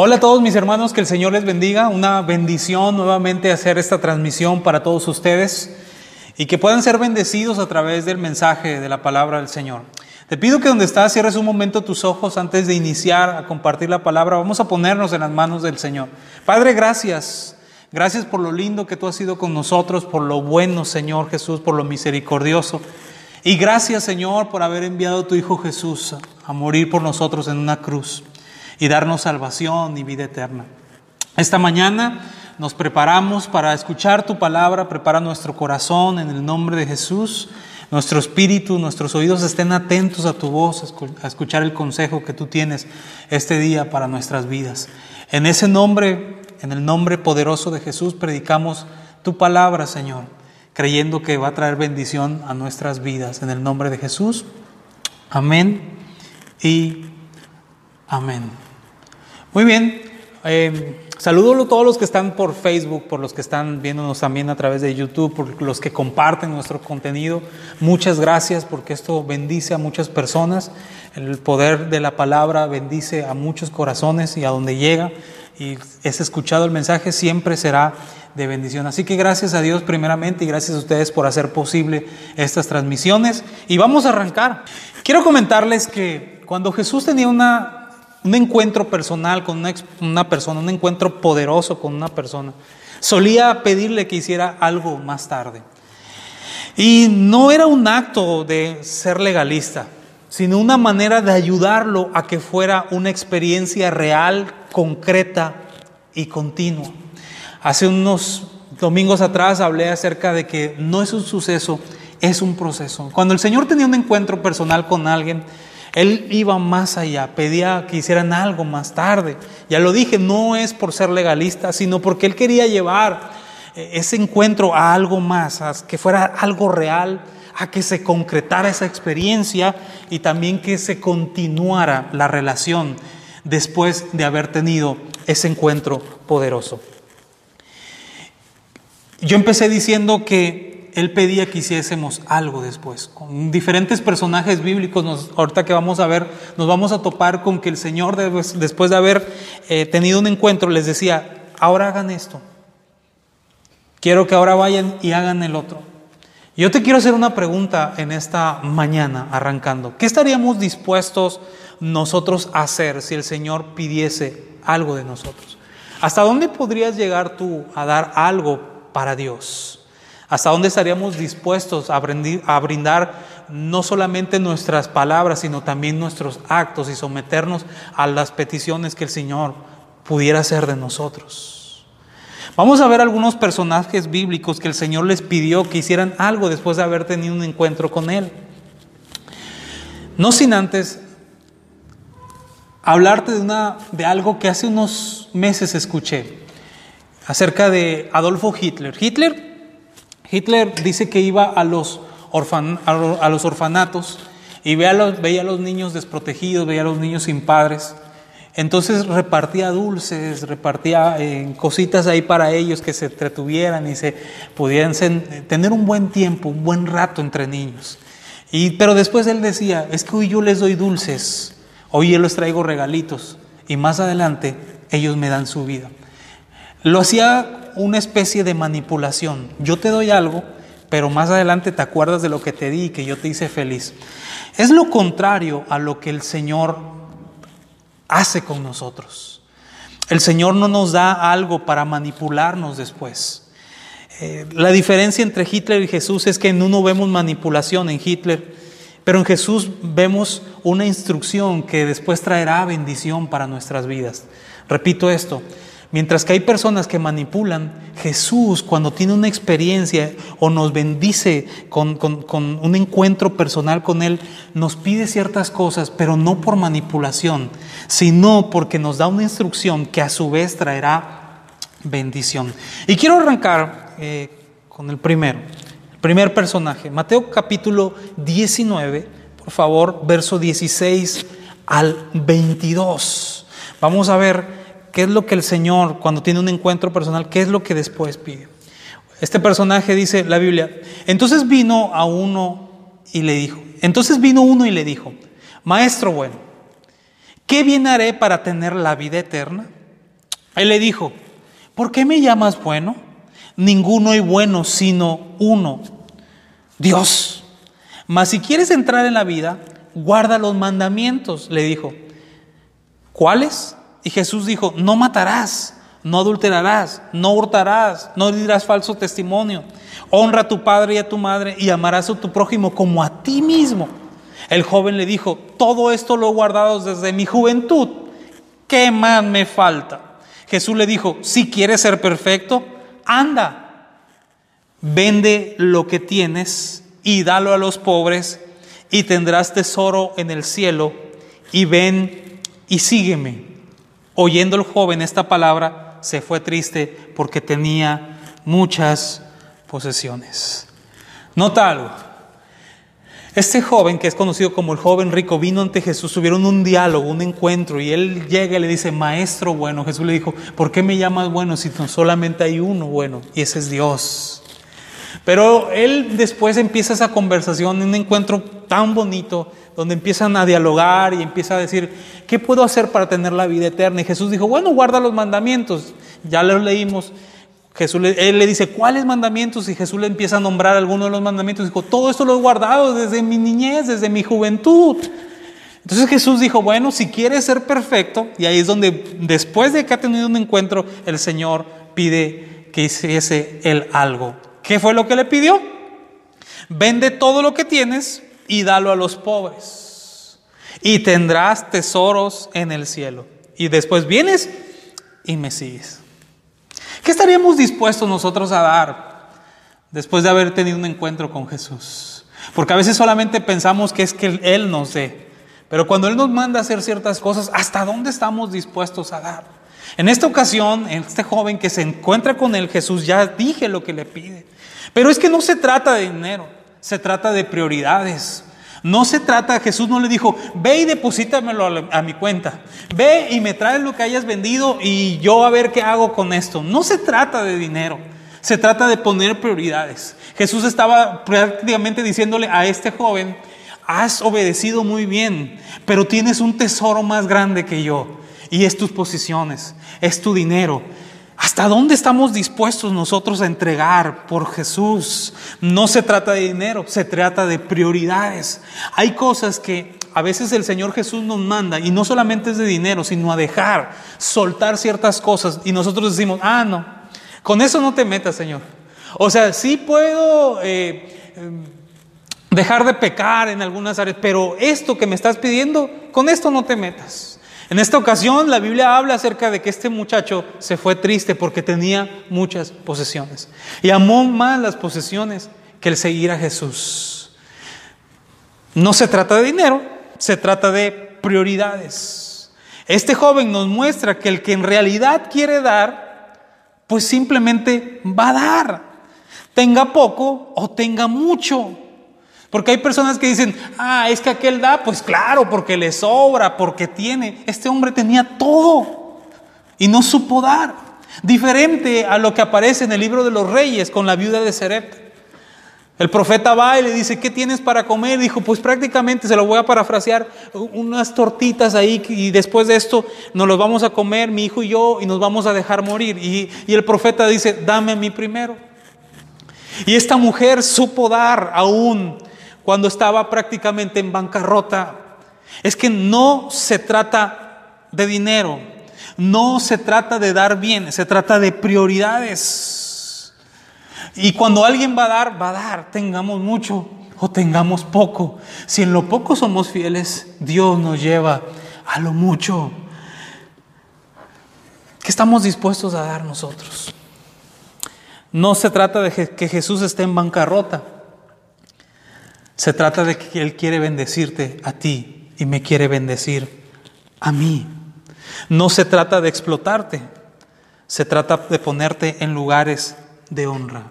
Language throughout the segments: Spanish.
Hola a todos mis hermanos, que el Señor les bendiga. Una bendición nuevamente hacer esta transmisión para todos ustedes y que puedan ser bendecidos a través del mensaje de la palabra del Señor. Te pido que donde estás cierres un momento tus ojos antes de iniciar a compartir la palabra. Vamos a ponernos en las manos del Señor. Padre, gracias. Gracias por lo lindo que tú has sido con nosotros, por lo bueno, Señor Jesús, por lo misericordioso. Y gracias, Señor, por haber enviado a tu Hijo Jesús a morir por nosotros en una cruz y darnos salvación y vida eterna. Esta mañana nos preparamos para escuchar tu palabra, prepara nuestro corazón en el nombre de Jesús, nuestro espíritu, nuestros oídos estén atentos a tu voz, a escuchar el consejo que tú tienes este día para nuestras vidas. En ese nombre, en el nombre poderoso de Jesús, predicamos tu palabra, Señor, creyendo que va a traer bendición a nuestras vidas. En el nombre de Jesús, amén y amén. Muy bien. Eh, saludo a todos los que están por Facebook, por los que están viéndonos también a través de YouTube, por los que comparten nuestro contenido. Muchas gracias porque esto bendice a muchas personas. El poder de la palabra bendice a muchos corazones y a donde llega y es escuchado el mensaje siempre será de bendición. Así que gracias a Dios primeramente y gracias a ustedes por hacer posible estas transmisiones. Y vamos a arrancar. Quiero comentarles que cuando Jesús tenía una un encuentro personal con una, persona, un encuentro poderoso con una persona, solía pedirle que hiciera algo más tarde. Y no era un acto de ser legalista, sino una manera de ayudarlo a que fuera una experiencia real, concreta y continua. Hace unos domingos atrás hablé acerca de que no es un suceso, es un proceso. Cuando el Señor tenía un encuentro personal con alguien, él iba más allá, pedía que hicieran algo más tarde. Ya lo dije, no es por ser legalista, sino porque él quería llevar eh, ese encuentro a algo más, a que fuera algo real, a que se concretara esa experiencia y también que se continuara la relación después de haber tenido ese encuentro poderoso. Yo empecé diciendo que él pedía que hiciésemos algo después. Con diferentes personajes bíblicos, nos, ahorita que vamos a ver, nos vamos a topar con que el Señor, después de haber eh, tenido un encuentro, les decía, ahora hagan esto. Quiero que ahora vayan y hagan el otro. Yo te quiero hacer una pregunta en esta mañana, arrancando. ¿Qué estaríamos dispuestos nosotros a hacer si el Señor pidiese algo de nosotros? ¿Hasta dónde podrías llegar tú a dar algo para Dios? ¿Hasta dónde estaríamos dispuestos a, brindar no solamente nuestras palabras, sino también nuestros actos y someternos a las peticiones que el Señor pudiera hacer de nosotros? Vamos a ver algunos personajes bíblicos que el Señor les pidió que hicieran algo después de haber tenido un encuentro con Él. No sin antes hablarte de, de algo que hace unos meses escuché acerca de Adolfo Hitler. Hitler Hitler dice que iba a los, a los orfanatos y veía a, los, veía los niños desprotegidos, veía a los niños sin padres. Entonces repartía dulces, repartía eh, cositas ahí para ellos que se entretuvieran y se pudieran tener un buen tiempo, un buen rato entre niños. Y, pero después él decía, es que hoy yo les doy dulces, hoy yo les traigo regalitos y más adelante ellos me dan su vida. Lo hacía una especie de manipulación. Yo te doy algo, pero más adelante te acuerdas de lo que te di y que yo te hice feliz. Es lo contrario a lo que el Señor hace con nosotros. El Señor no nos da algo para manipularnos después. Eh, la diferencia entre Hitler y Jesús es que en uno vemos manipulación en Hitler, pero en Jesús vemos una instrucción que después traerá bendición para nuestras vidas. Repito esto, Mientras que hay personas que manipulan, Jesús cuando tiene una experiencia o nos bendice con, un encuentro personal con Él, nos pide ciertas cosas, pero no por manipulación, sino porque nos da una instrucción que a su vez traerá bendición. Y quiero arrancar eh, con el primero, el primer personaje, Mateo capítulo 19, por favor, verso 16 al 22. Vamos a ver ¿Qué es lo que el Señor, cuando tiene un encuentro personal, qué es lo que después pide? Este personaje dice la Biblia, entonces vino a uno y le dijo, entonces vino uno y le dijo, maestro bueno, ¿qué bien haré para tener la vida eterna? Él le dijo, ¿por qué me llamas bueno? Ninguno hay bueno sino uno, Dios. Mas si quieres entrar en la vida, guarda los mandamientos, le dijo. ¿Cuáles? Y Jesús dijo, no matarás, no adulterarás, no hurtarás, no dirás falso testimonio, honra a tu padre y a tu madre y amarás a tu prójimo como a ti mismo. El joven le dijo, todo esto lo he guardado desde mi juventud, ¿qué más me falta? Jesús le dijo, si quieres ser perfecto, anda, vende lo que tienes y dalo a los pobres y tendrás tesoro en el cielo y ven y sígueme. Oyendo el joven esta palabra, se fue triste porque tenía muchas posesiones. Nota algo. Este joven, que es conocido como el joven rico, vino ante Jesús, tuvieron un diálogo, un encuentro, y él llega y le dice, maestro bueno. Jesús le dijo, ¿por qué me llamas bueno si solamente hay uno bueno? Y ese es Dios. Pero él después empieza esa conversación, un encuentro tan bonito, donde empiezan a dialogar y empieza a decir, ¿qué puedo hacer para tener la vida eterna? Y Jesús dijo, bueno, guarda los mandamientos. Ya los leímos. Jesús él le dice, ¿cuáles mandamientos? Y Jesús le empieza a nombrar algunos de los mandamientos. Dijo, todo esto lo he guardado desde mi niñez, desde mi juventud. Entonces Jesús dijo, bueno, si quieres ser perfecto, y ahí es donde después de que ha tenido un encuentro, el Señor pide que hiciese él algo. ¿Qué fue lo que le pidió? Vende todo lo que tienes y dalo a los pobres. Y tendrás tesoros en el cielo. Y después vienes y me sigues. ¿Qué estaríamos dispuestos nosotros a dar después de haber tenido un encuentro con Jesús? Porque a veces solamente pensamos que es que Él nos dé. Pero cuando Él nos manda hacer ciertas cosas, ¿hasta dónde estamos dispuestos a dar? En esta ocasión, este joven que se encuentra con Él, Jesús ya dije lo que le pide. Pero es que no se trata de dinero, se trata de prioridades. No se trata, Jesús no le dijo, ve y deposítamelo a mi cuenta, ve y me traes lo que hayas vendido y yo a ver qué hago con esto. No se trata de dinero, se trata de poner prioridades. Jesús estaba prácticamente diciéndole a este joven, has obedecido muy bien, pero tienes un tesoro más grande que yo y es tus posiciones, es tu dinero, ¿Hasta dónde estamos dispuestos nosotros a entregar por Jesús? No se trata de dinero, se trata de prioridades. Hay cosas que a veces el Señor Jesús nos manda y no solamente es de dinero, sino a dejar, soltar ciertas cosas y nosotros decimos, ah, no, con eso no te metas, Señor. O sea, sí puedo eh, dejar de pecar en algunas áreas, pero esto que me estás pidiendo, con esto no te metas. En esta ocasión la Biblia habla acerca de que este muchacho se fue triste porque tenía muchas posesiones y amó más las posesiones que el seguir a Jesús. No se trata de dinero, se trata de prioridades. Este joven nos muestra que el que en realidad quiere dar, pues simplemente va a dar, tenga poco o tenga mucho. Porque hay personas que dicen, ah, es que aquel da, pues claro, porque le sobra, porque tiene. Este hombre tenía todo y no supo dar. Diferente a lo que aparece en el libro de los reyes con la viuda de Seret. El profeta va y le dice, ¿qué tienes para comer? Dijo, pues prácticamente, se lo voy a parafrasear, unas tortitas ahí y después de esto nos los vamos a comer, mi hijo y yo, y nos vamos a dejar morir. Y, y el profeta dice, dame a mí primero. Y esta mujer supo dar aún cuando estaba prácticamente en bancarrota. Es que no se trata de dinero, no se trata de dar bien, se trata de prioridades. Y cuando alguien va a dar, va a dar, tengamos mucho o tengamos poco. Si en lo poco somos fieles, Dios nos lleva a lo mucho. ¿Qué estamos dispuestos a dar nosotros? No se trata de que Jesús esté en bancarrota. Se trata de que Él quiere bendecirte a ti y me quiere bendecir a mí. No se trata de explotarte, se trata de ponerte en lugares de honra.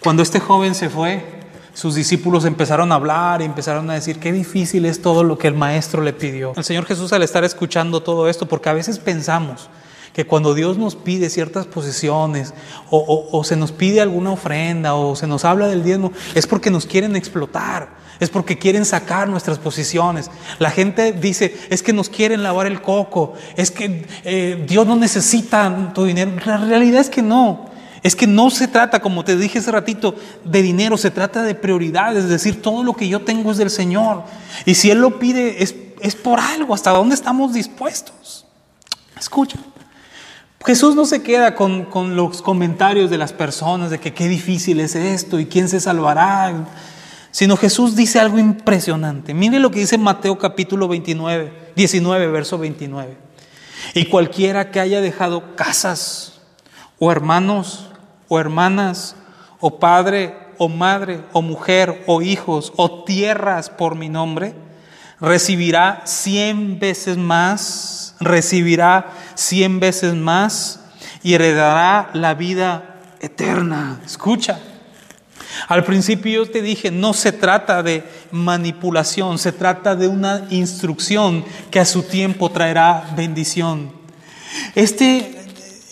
Cuando este joven se fue, sus discípulos empezaron a hablar y empezaron a decir, qué difícil es todo lo que el maestro le pidió. El Señor Jesús al estar escuchando todo esto, porque a veces pensamos que cuando Dios nos pide ciertas posesiones o, se nos pide alguna ofrenda o se nos habla del diezmo, es porque nos quieren explotar, es porque quieren sacar nuestras posiciones. La gente dice, es que nos quieren lavar el coco, es que eh, Dios no necesita tu dinero. La realidad es que no. Es que no se trata, como te dije hace ratito, de dinero, se trata de prioridades, es decir, todo lo que yo tengo es del Señor. Y si Él lo pide, es, es por algo, hasta dónde estamos dispuestos. Escucha. Jesús no se queda con, con, los comentarios de las personas de que qué difícil es esto y quién se salvará, sino Jesús dice algo impresionante. Mire lo que dice Mateo capítulo 29, 19, verso 29. Y cualquiera que haya dejado casas o hermanos o hermanas o padre o madre o mujer o hijos o tierras por mi nombre, recibirá cien veces más, recibirá cien veces más y heredará la vida eterna. Escucha. Al principio yo te dije, no se trata de manipulación, se trata de una instrucción que a su tiempo traerá bendición. Este,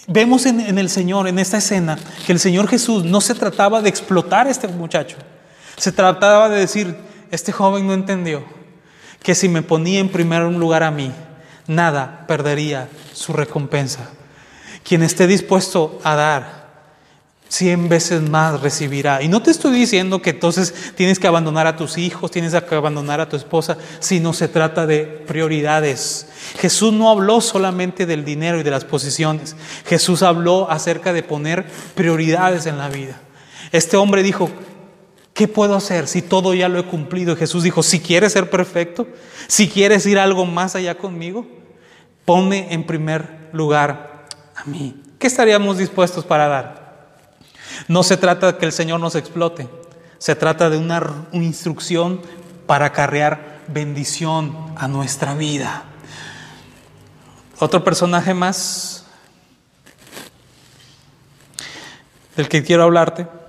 vemos en, en, el Señor, en esta escena, que el Señor Jesús no se trataba de explotar a este muchacho, se trataba de decir, este joven no entendió que si me ponía en primer lugar a mí, nada perdería su recompensa. Quien esté dispuesto a dar, cien veces más recibirá. Y no te estoy diciendo que entonces tienes que abandonar a tus hijos, tienes que abandonar a tu esposa, sino se trata de prioridades. Jesús no habló solamente del dinero y de las posiciones, Jesús habló acerca de poner prioridades en la vida. Este hombre dijo, ¿qué puedo hacer si todo ya lo he cumplido? Jesús dijo, si quieres ser perfecto, si quieres ir algo más allá conmigo, ponme en primer lugar a mí. ¿Qué estaríamos dispuestos para dar? No se trata de que el Señor nos explote, se trata de una, instrucción para acarrear bendición a nuestra vida. Otro personaje más del que quiero hablarte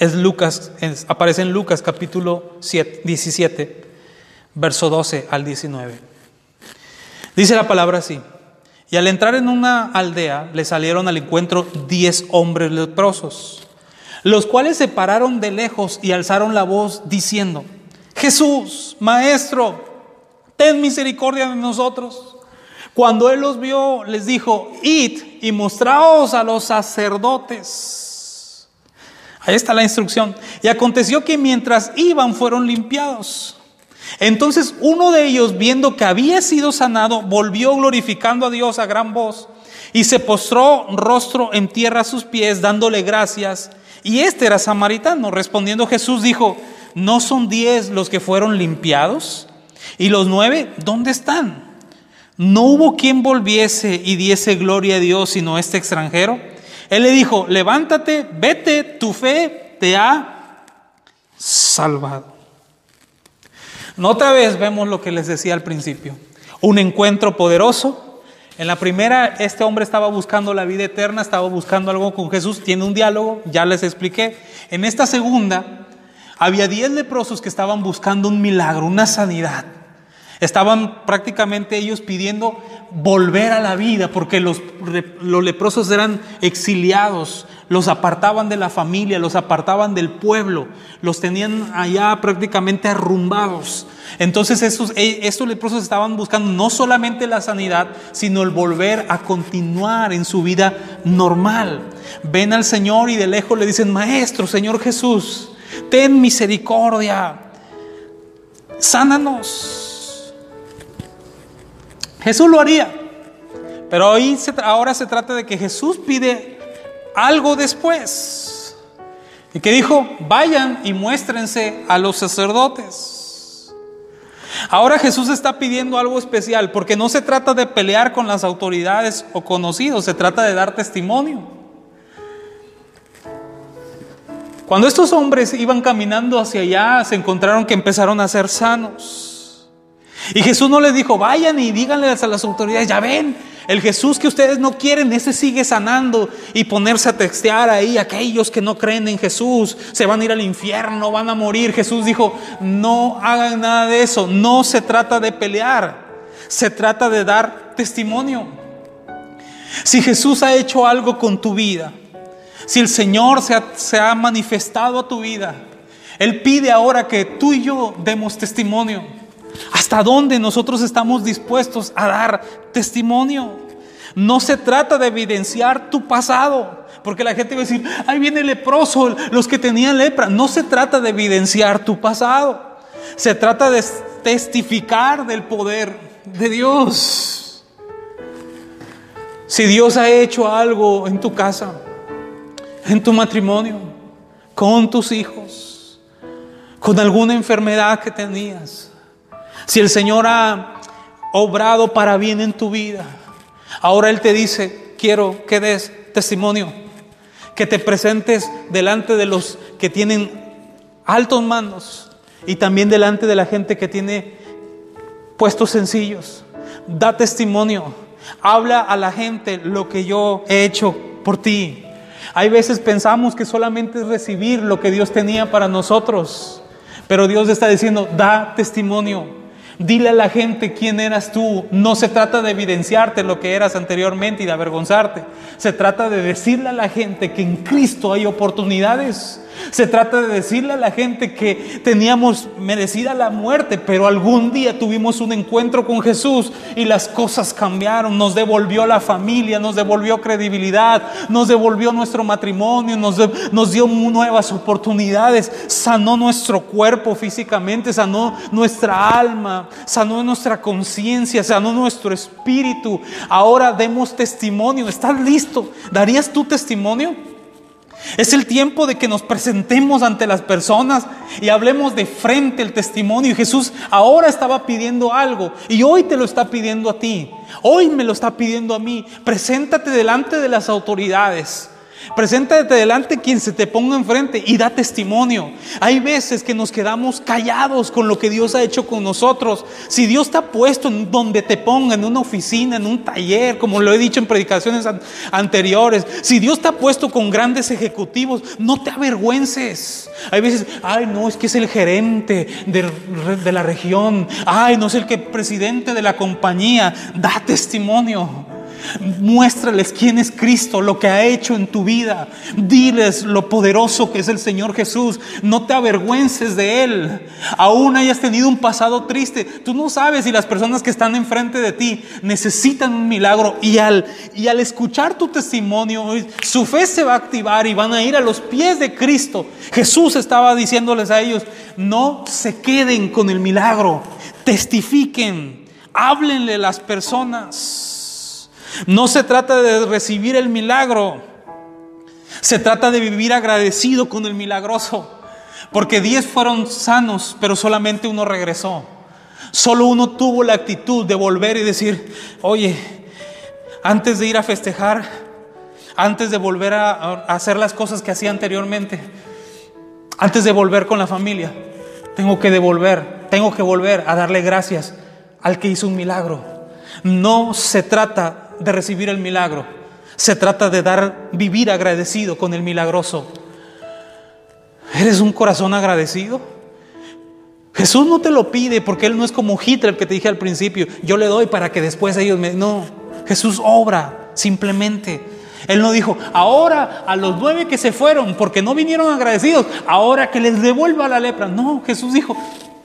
es Lucas, aparece en Lucas capítulo 17, verso 12 al 19. Dice la palabra así. Y al entrar en una aldea le salieron al encuentro diez hombres leprosos, los cuales se pararon de lejos y alzaron la voz diciendo, Jesús, Maestro, ten misericordia de nosotros. Cuando él los vio, les dijo, id y mostraos a los sacerdotes. Ahí está la instrucción. Y aconteció que mientras iban fueron limpiados. Entonces uno de ellos, viendo que había sido sanado, volvió glorificando a Dios a gran voz y se postró rostro en tierra a sus pies, dándole gracias. Y este era samaritano. Respondiendo Jesús dijo, ¿no son diez los que fueron limpiados? ¿Y los nueve dónde están? No hubo quien volviese y diese gloria a Dios sino este extranjero. Él le dijo, levántate, vete, tu fe te ha salvado. Otra vez vemos lo que les decía al principio, un encuentro poderoso. En la primera, este hombre estaba buscando la vida eterna, estaba buscando algo con Jesús, tiene un diálogo, ya les expliqué. En esta segunda, había diez leprosos que estaban buscando un milagro, una sanidad. Estaban prácticamente ellos pidiendo volver a la vida porque los, los, leprosos eran exiliados, los apartaban de la familia, los apartaban del pueblo, los tenían allá prácticamente arrumbados. Entonces estos, e, estos leprosos estaban buscando no solamente la sanidad, sino el volver a continuar en su vida normal. Ven al Señor y de lejos le dicen, Maestro, Señor Jesús, ten misericordia, sánanos. Jesús lo haría. Pero hoy ahora se trata de que Jesús pide algo después. Y que dijo, vayan y muéstrense a los sacerdotes. Ahora Jesús está pidiendo algo especial, porque no se trata de pelear con las autoridades o conocidos, se trata de dar testimonio. Cuando estos hombres iban caminando hacia allá, se encontraron que empezaron a ser sanos. Y Jesús no les dijo, vayan y díganles a las autoridades, ya ven, el Jesús que ustedes no quieren, ese sigue sanando y ponerse a textear ahí, aquellos que no creen en Jesús, se van a ir al infierno, van a morir. Jesús dijo, no hagan nada de eso, no se trata de pelear, se trata de dar testimonio. Si Jesús ha hecho algo con tu vida, si el Señor se ha, se ha manifestado a tu vida, Él pide ahora que tú y yo demos testimonio. ¿Hasta dónde nosotros estamos dispuestos a dar testimonio? No se trata de evidenciar tu pasado, porque la gente va a decir, ahí viene el leproso, los que tenían lepra. No se trata de evidenciar tu pasado, se trata de testificar del poder de Dios. Si Dios ha hecho algo en tu casa, en tu matrimonio, con tus hijos, con alguna enfermedad que tenías, si el Señor ha obrado para bien en tu vida, ahora Él te dice, quiero que des testimonio, que te presentes delante de los que tienen altos mandos y también delante de la gente que tiene puestos sencillos. Da testimonio, habla a la gente lo que yo he hecho por ti. Hay veces pensamos que solamente es recibir lo que Dios tenía para nosotros, pero Dios está diciendo, da testimonio. Dile a la gente quién eras tú. No se trata de evidenciarte lo que eras anteriormente y de avergonzarte. Se trata de decirle a la gente que en Cristo hay oportunidades. Se trata de decirle a la gente que teníamos merecida la muerte, pero algún día tuvimos un encuentro con Jesús y las cosas cambiaron. Nos devolvió la familia, nos devolvió credibilidad, nos devolvió nuestro matrimonio, nos, dio nuevas oportunidades, sanó nuestro cuerpo físicamente, sanó nuestra alma, sanó nuestra conciencia, sanó nuestro espíritu. Ahora demos testimonio. ¿Estás listo? ¿Darías tu testimonio? Es el tiempo de que nos presentemos ante las personas y hablemos de frente el testimonio. Jesús ahora estaba pidiendo algo y hoy te lo está pidiendo a ti. Hoy me lo está pidiendo a mí. Preséntate delante de las autoridades. Preséntate delante quien se te ponga enfrente y da testimonio. Hay veces que nos quedamos callados con lo que Dios ha hecho con nosotros. Si Dios te ha puesto en donde te ponga, en una oficina, en un taller, como lo he dicho en predicaciones anteriores, si Dios te ha puesto con grandes ejecutivos, no te avergüences. Hay veces, ay, no, es que es el gerente de, de la región, ay, no es el que presidente de la compañía, da testimonio. Muéstrales quién es Cristo, lo que ha hecho en tu vida. Diles lo poderoso que es el Señor Jesús. No te avergüences de Él. Aún hayas tenido un pasado triste. Tú no sabes si las personas que están enfrente de ti necesitan un milagro. Y al, y al escuchar tu testimonio, su fe se va a activar y van a ir a los pies de Cristo. Jesús estaba diciéndoles a ellos, no se queden con el milagro. Testifiquen. Háblenle a las personas. No se trata de recibir el milagro, se trata de vivir agradecido con el milagroso. Porque diez fueron sanos, pero solamente uno regresó. Solo uno tuvo la actitud de volver y decir, oye, antes de ir a festejar, antes de volver a, hacer las cosas que hacía anteriormente, antes de volver con la familia, tengo que devolver, tengo que volver a darle gracias al que hizo un milagro. No se trata de recibir el milagro. Se trata de dar, vivir agradecido con el milagroso. ¿Eres un corazón agradecido? Jesús no te lo pide porque Él no es como Hitler que te dije al principio, yo le doy para que después ellos me... No, Jesús obra simplemente. Él no dijo, ahora a los nueve que se fueron porque no vinieron agradecidos, ahora que les devuelva la lepra. No, Jesús dijo,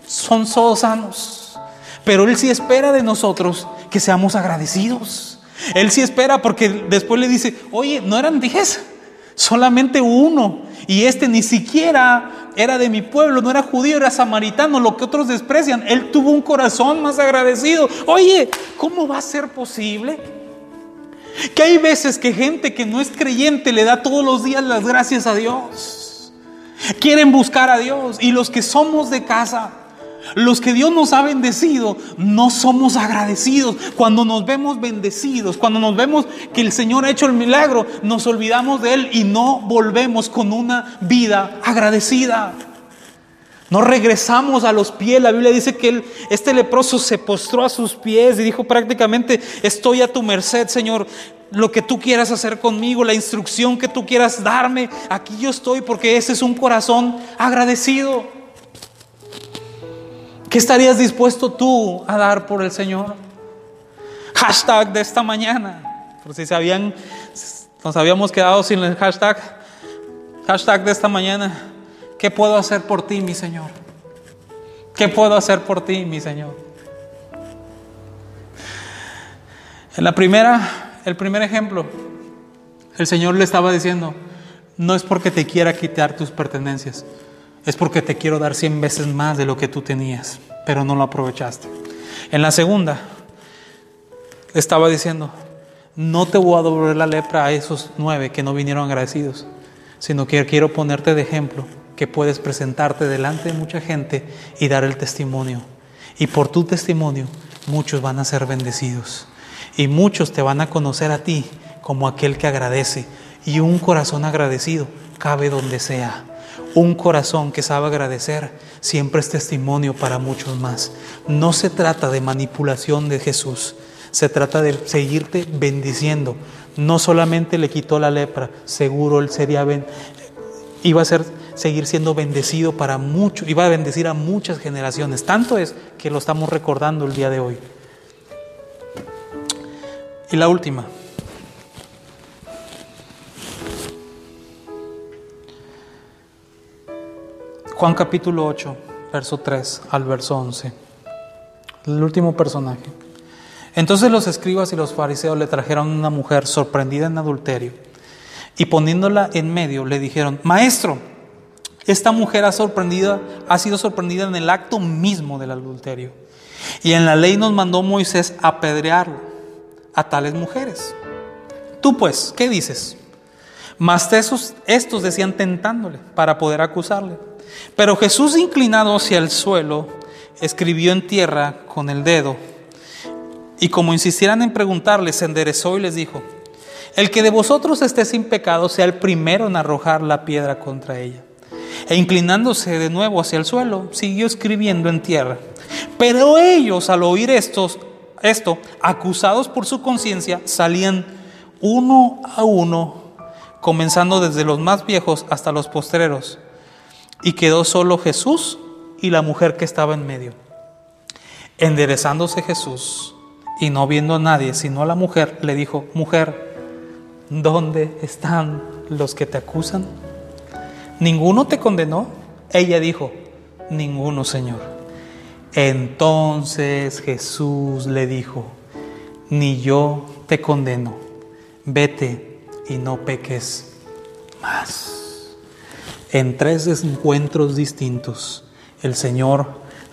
son todos sanos. Pero Él sí espera de nosotros que seamos agradecidos. Él sí espera porque después le dice, oye, no eran diez, solamente uno. Y este ni siquiera era de mi pueblo, no era judío, era samaritano, lo que otros desprecian. Él tuvo un corazón más agradecido. Oye, ¿cómo va a ser posible? Que hay veces que gente que no es creyente le da todos los días las gracias a Dios. Quieren buscar a Dios. Y los que somos de casa, los que Dios nos ha bendecido, no somos agradecidos. Cuando nos vemos bendecidos, cuando nos vemos que el Señor ha hecho el milagro, nos olvidamos de Él y no volvemos con una vida agradecida. No regresamos a los pies. La Biblia dice que este leproso se postró a sus pies y dijo prácticamente, estoy a tu merced, Señor. Lo que tú quieras hacer conmigo, la instrucción que tú quieras darme, aquí yo estoy porque ese es un corazón agradecido. ¿Qué estarías dispuesto tú a dar por el Señor? Hashtag de esta mañana. Por si sabían, nos habíamos quedado sin el hashtag, hashtag de esta mañana. ¿Qué puedo hacer por ti, mi Señor? ¿Qué puedo hacer por ti, mi Señor? En la primera, el primer ejemplo, el Señor le estaba diciendo, no es porque te quiera quitar tus pertenencias, es porque te quiero dar cien veces más de lo que tú tenías, pero no lo aprovechaste. En la segunda, estaba diciendo, no te voy a devolver la lepra a esos nueve que no vinieron agradecidos, sino que quiero ponerte de ejemplo que puedes presentarte delante de mucha gente y dar el testimonio. Y por tu testimonio muchos van a ser bendecidos. Y muchos te van a conocer a ti como aquel que agradece. Y un corazón agradecido cabe donde sea. Un corazón que sabe agradecer siempre es testimonio para muchos más. No se trata de manipulación de Jesús, se trata de seguirte bendiciendo. No solamente le quitó la lepra, seguro él sería iba a ser seguir siendo bendecido para muchos, iba a bendecir a muchas generaciones. Tanto es que lo estamos recordando el día de hoy. Y la última. Juan capítulo 8, verso 3 al verso 11. El último personaje. Entonces los escribas y los fariseos le trajeron una mujer sorprendida en adulterio y poniéndola en medio le dijeron, Maestro, esta mujer ha, sorprendido, ha sido sorprendida en el acto mismo del adulterio. Y en la ley nos mandó Moisés apedrear a tales mujeres. Tú pues, ¿qué dices? Mas estos, estos decían tentándole para poder acusarle. Pero Jesús inclinado hacia el suelo, escribió en tierra con el dedo. Y como insistieran en preguntarle, se enderezó y les dijo, el que de vosotros esté sin pecado sea el primero en arrojar la piedra contra ella. E inclinándose de nuevo hacia el suelo, siguió escribiendo en tierra. Pero ellos, al oír esto, acusados por su conciencia, salían uno a uno, comenzando desde los más viejos hasta los postreros. Y quedó solo Jesús y la mujer que estaba en medio. Enderezándose Jesús y no viendo a nadie sino a la mujer, le dijo, mujer, ¿dónde están los que te acusan? ¿Ninguno te condenó? Ella dijo, ninguno, Señor. Entonces Jesús le dijo, ni yo te condeno, vete y no peques más. En tres encuentros distintos, el Señor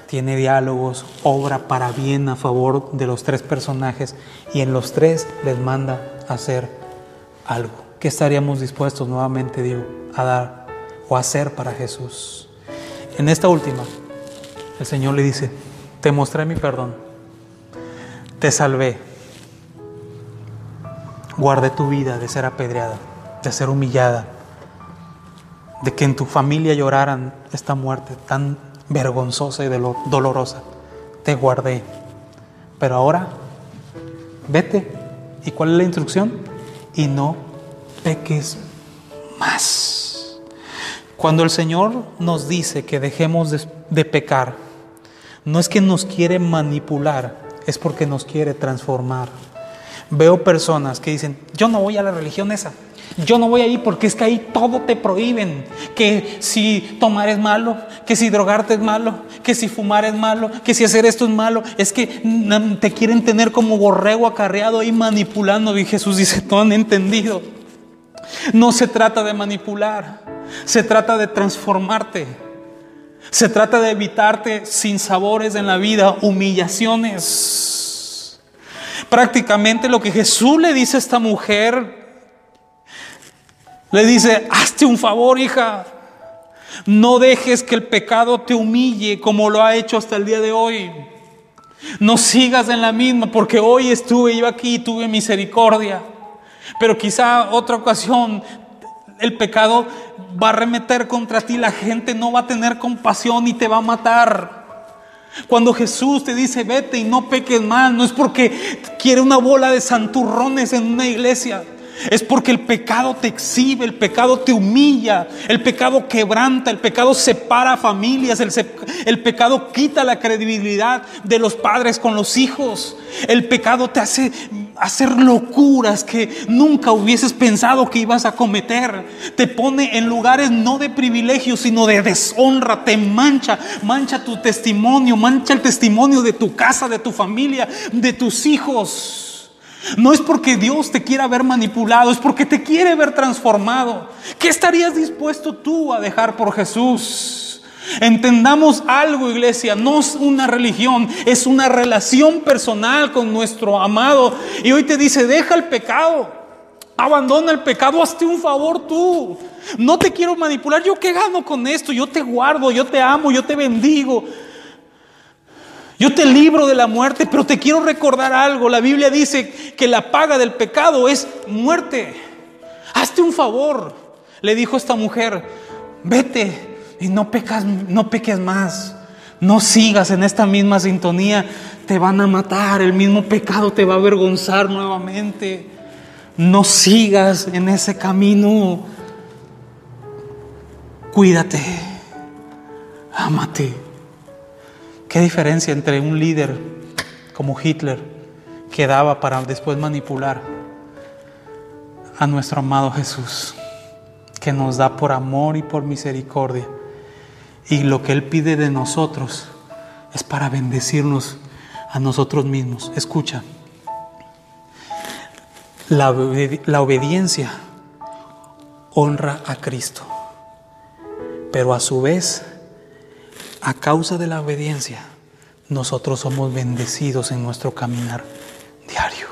tiene diálogos, obra para bien a favor de los tres personajes y en los tres les manda hacer algo. ¿Qué estaríamos dispuestos nuevamente, digo, a dar hacer para Jesús. En esta última, el Señor le dice, te mostré mi perdón, te salvé, guardé tu vida de ser apedreada, de ser humillada, de que en tu familia lloraran esta muerte tan vergonzosa y dolorosa. Te guardé. Pero ahora, vete. ¿Y cuál es la instrucción? Y no peques más. Cuando el Señor nos dice que dejemos de, pecar, no es que nos quiere manipular, es porque nos quiere transformar. Veo personas que dicen, yo no voy a la religión esa, yo no voy ahí porque es que ahí todo te prohíben. Que si tomar es malo, que si drogarte es malo, que si fumar es malo, que si hacer esto es malo. Es que te quieren tener como borrego acarreado ahí manipulando. Y Jesús dice, no han entendido. No se trata de manipular. Se trata de transformarte. Se trata de evitarte sin sabores en la vida, humillaciones. Prácticamente lo que Jesús le dice a esta mujer, le dice, hazte un favor, hija. No dejes que el pecado te humille como lo ha hecho hasta el día de hoy. No sigas en la misma, porque hoy estuve yo aquí y tuve misericordia. Pero quizá otra ocasión el pecado va a remeter contra ti, la gente no va a tener compasión y te va a matar. Cuando Jesús te dice vete y no peques más, no es porque quiere una bola de santurrones en una iglesia. Es porque el pecado te exhibe, el pecado te humilla, el pecado quebranta, el pecado separa familias, el, el, pecado quita la credibilidad de los padres con los hijos, el pecado te hace hacer locuras que nunca hubieses pensado que ibas a cometer. Te pone en lugares no de privilegio, sino de deshonra. Te mancha, mancha tu testimonio, mancha el testimonio de tu casa, de tu familia, de tus hijos. No es porque Dios te quiera ver manipulado, es porque te quiere ver transformado. ¿Qué estarías dispuesto tú a dejar por Jesús? Entendamos algo, iglesia, no es una religión, es una relación personal con nuestro amado. Y hoy te dice, deja el pecado, abandona el pecado, hazte un favor tú. No te quiero manipular, yo qué gano con esto, yo te guardo, yo te amo, yo te bendigo. Yo te libro de la muerte, pero te quiero recordar algo. La Biblia dice que la paga del pecado es muerte. Hazte un favor, le dijo esta mujer, vete, y no pecas, no peques más. No sigas en esta misma sintonía, te van a matar, el mismo pecado te va a avergonzar nuevamente. No sigas en ese camino. Cuídate, ámate. ¿Qué diferencia entre un líder como Hitler que daba para después manipular a nuestro amado Jesús, que nos da por amor y por misericordia? Y lo que Él pide de nosotros es para bendecirnos a nosotros mismos. Escucha, la, obediencia honra a Cristo, pero a su vez, a causa de la obediencia, nosotros somos bendecidos en nuestro caminar diario.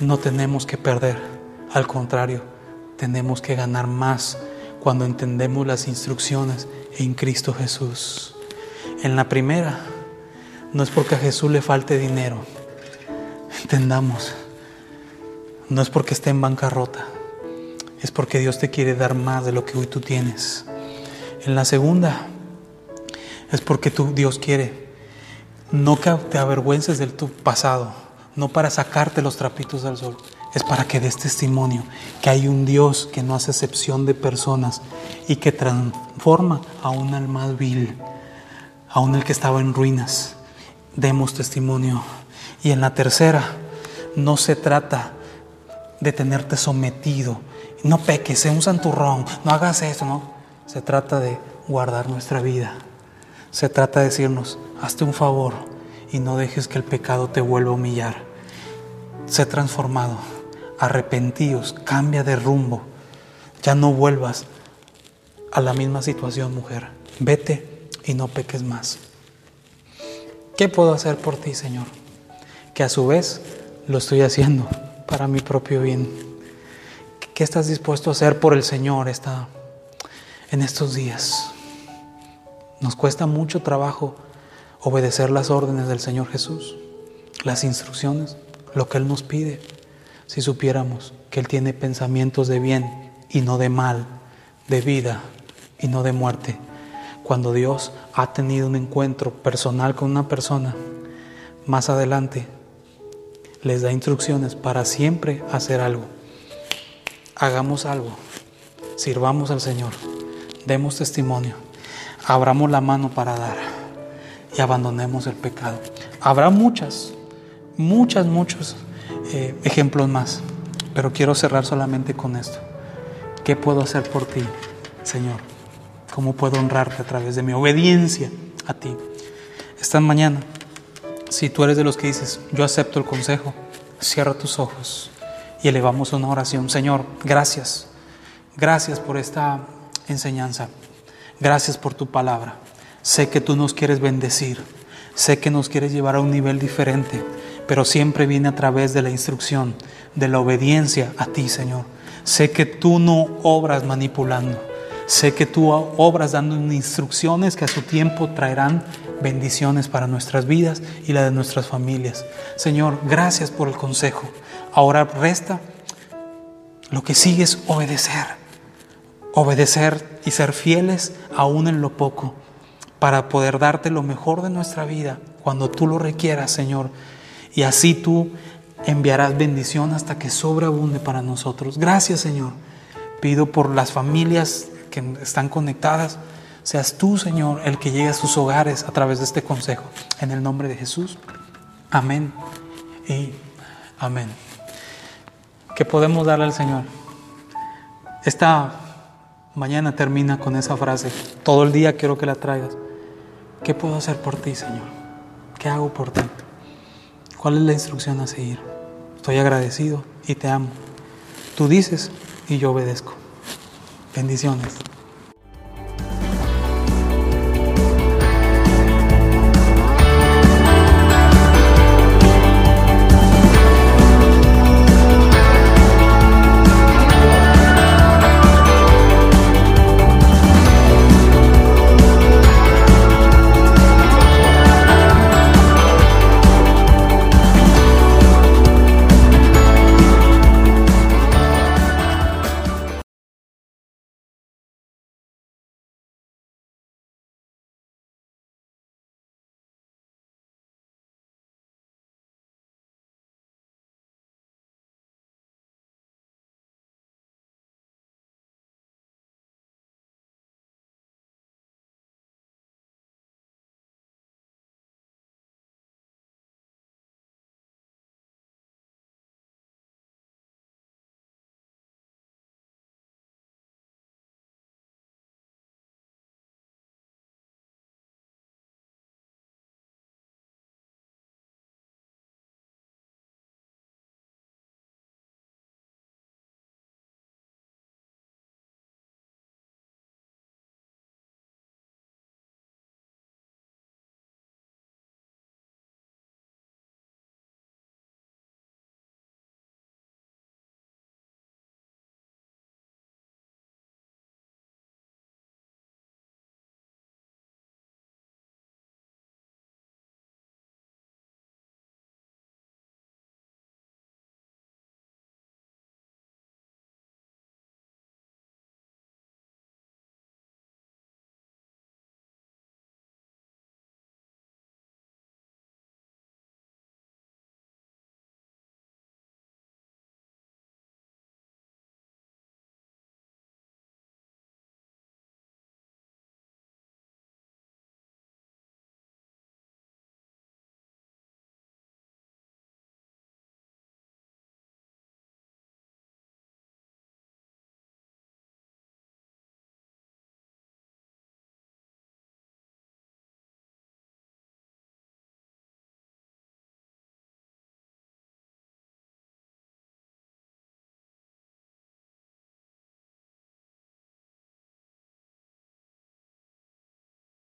No tenemos que perder, al contrario, tenemos que ganar más cuando entendemos las instrucciones en Cristo Jesús. En la primera, no es porque a Jesús le falte dinero, entendamos, no es porque esté en bancarrota, es porque Dios te quiere dar más de lo que hoy tú tienes. En la segunda, es porque tú, Dios quiere no que te avergüences de tu pasado, no para sacarte los trapitos del sol, es para que des testimonio que hay un Dios que no hace excepción de personas y que transforma a un alma vil, un el que estaba en ruinas. Demos testimonio. Y en la tercera, no se trata de tenerte sometido. No peques, sé un santurrón, no hagas eso, no. Se trata de guardar nuestra vida. Se trata de decirnos, hazte un favor y no dejes que el pecado te vuelva a humillar. Sé transformado arrepentíos, cambia de rumbo. Ya no vuelvas a la misma situación, mujer. Vete y no peques más. ¿Qué puedo hacer por ti, Señor? Que a su vez lo estoy haciendo para mi propio bien. ¿Qué estás dispuesto a hacer por el Señor esta, en estos días? Nos cuesta mucho trabajo obedecer las órdenes del Señor Jesús, las instrucciones, lo que Él nos pide si supiéramos que Él tiene pensamientos de bien y no de mal, de vida y no de muerte. Cuando Dios ha tenido un encuentro personal con una persona, más adelante les da instrucciones para siempre hacer algo. Hagamos algo, sirvamos al Señor, demos testimonio, abramos la mano para dar y abandonemos el pecado. Habrá muchas, muchas, muchos eh, ejemplos más, pero quiero cerrar solamente con esto. ¿Qué puedo hacer por ti, Señor? ¿Cómo puedo honrarte a través de mi obediencia a ti? Esta mañana, si tú eres de los que dices, yo acepto el consejo, cierra tus ojos y elevamos una oración. Señor, gracias. Gracias por esta enseñanza. Gracias por tu palabra. Sé que tú nos quieres bendecir. Sé que nos quieres llevar a un nivel diferente pero siempre viene a través de la instrucción, de la obediencia a ti, Señor. Sé que tú no obras manipulando, sé que tú obras dando instrucciones que a su tiempo traerán bendiciones para nuestras vidas y la de nuestras familias. Señor, gracias por el consejo. Ahora resta lo que sigue es obedecer, obedecer y ser fieles aún en lo poco, para poder darte lo mejor de nuestra vida cuando tú lo requieras, Señor y así tú enviarás bendición hasta que sobreabunde para nosotros. Gracias Señor. Pido por las familias que están conectadas. Seas tú, Señor, el que llegue a sus hogares a través de este consejo. En el nombre de Jesús. Amén. Y Amén. ¿Qué podemos darle al Señor? Esta mañana termina con esa frase. Todo el día quiero que la traigas. ¿Qué puedo hacer por ti, Señor? ¿Qué hago por ti? ¿Cuál es la instrucción a seguir? Estoy agradecido y te amo. Tú dices y yo obedezco. Bendiciones.